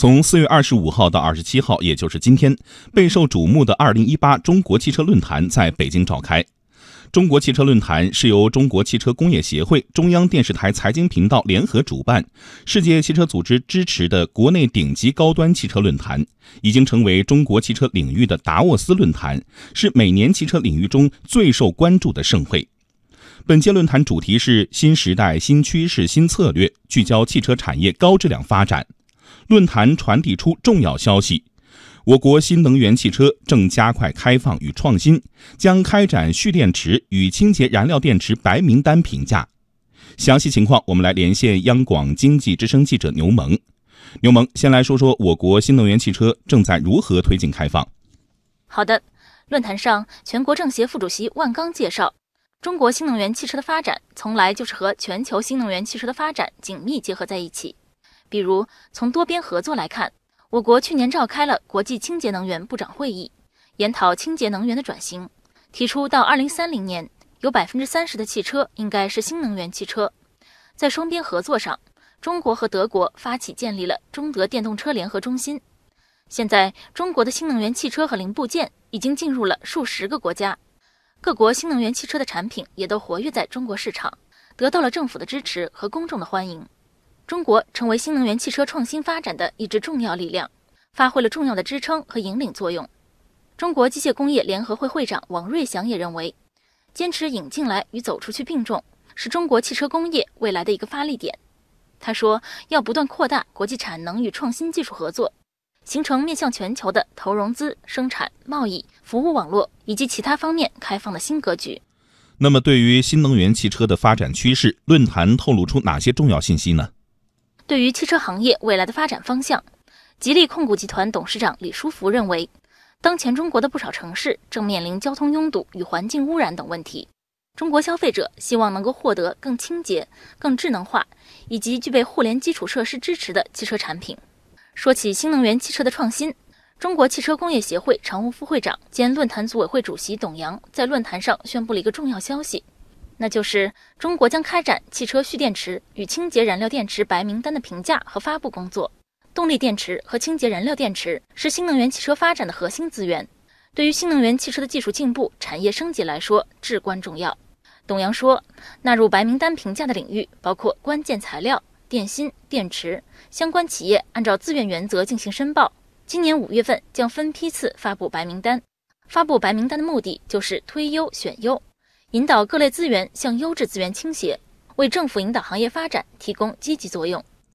从四月二十五号到二十七号，也就是今天，备受瞩目的二零一八中国汽车论坛在北京召开。中国汽车论坛是由中国汽车工业协会、中央电视台财经频道联合主办，世界汽车组织支持的国内顶级高端汽车论坛，已经成为中国汽车领域的达沃斯论坛，是每年汽车领域中最受关注的盛会。本届论坛主题是“新时代、新趋势、新策略”，聚焦汽车产业高质量发展。论坛传递出重要消息：我国新能源汽车正加快开放与创新，将开展蓄电池与清洁燃料电池白名单评价。详细情况，我们来连线央广经济之声记者牛萌。牛萌，先来说说我国新能源汽车正在如何推进开放。好的，论坛上，全国政协副主席万钢介绍，中国新能源汽车的发展从来就是和全球新能源汽车的发展紧密结合在一起。比如，从多边合作来看，我国去年召开了国际清洁能源部长会议，研讨清洁能源的转型，提出到二零三零年，有百分之三十的汽车应该是新能源汽车。在双边合作上，中国和德国发起建立了中德电动车联合中心。现在，中国的新能源汽车和零部件已经进入了数十个国家，各国新能源汽车的产品也都活跃在中国市场，得到了政府的支持和公众的欢迎。中国成为新能源汽车创新发展的一支重要力量，发挥了重要的支撑和引领作用。中国机械工业联合会会长王瑞祥也认为，坚持引进来与走出去并重，是中国汽车工业未来的一个发力点。他说，要不断扩大国际产能与创新技术合作，形成面向全球的投融资、生产、贸易、服务网络以及其他方面开放的新格局。那么，对于新能源汽车的发展趋势，论坛透露出哪些重要信息呢？对于汽车行业未来的发展方向，吉利控股集团董事长李书福认为，当前中国的不少城市正面临交通拥堵与环境污染等问题。中国消费者希望能够获得更清洁、更智能化以及具备互联基础设施支持的汽车产品。说起新能源汽车的创新，中国汽车工业协会常务副会长兼论坛组委会主席董阳在论坛上宣布了一个重要消息。那就是中国将开展汽车蓄电池与清洁燃料电池白名单的评价和发布工作。动力电池和清洁燃料电池是新能源汽车发展的核心资源，对于新能源汽车的技术进步、产业升级来说至关重要。董阳说，纳入白名单评价的领域包括关键材料、电芯、电池，相关企业按照自愿原则进行申报。今年五月份将分批次发布白名单。发布白名单的目的就是推优选优。引导各类资源向优质资源倾斜，为政府引导行业发展提供积极作用。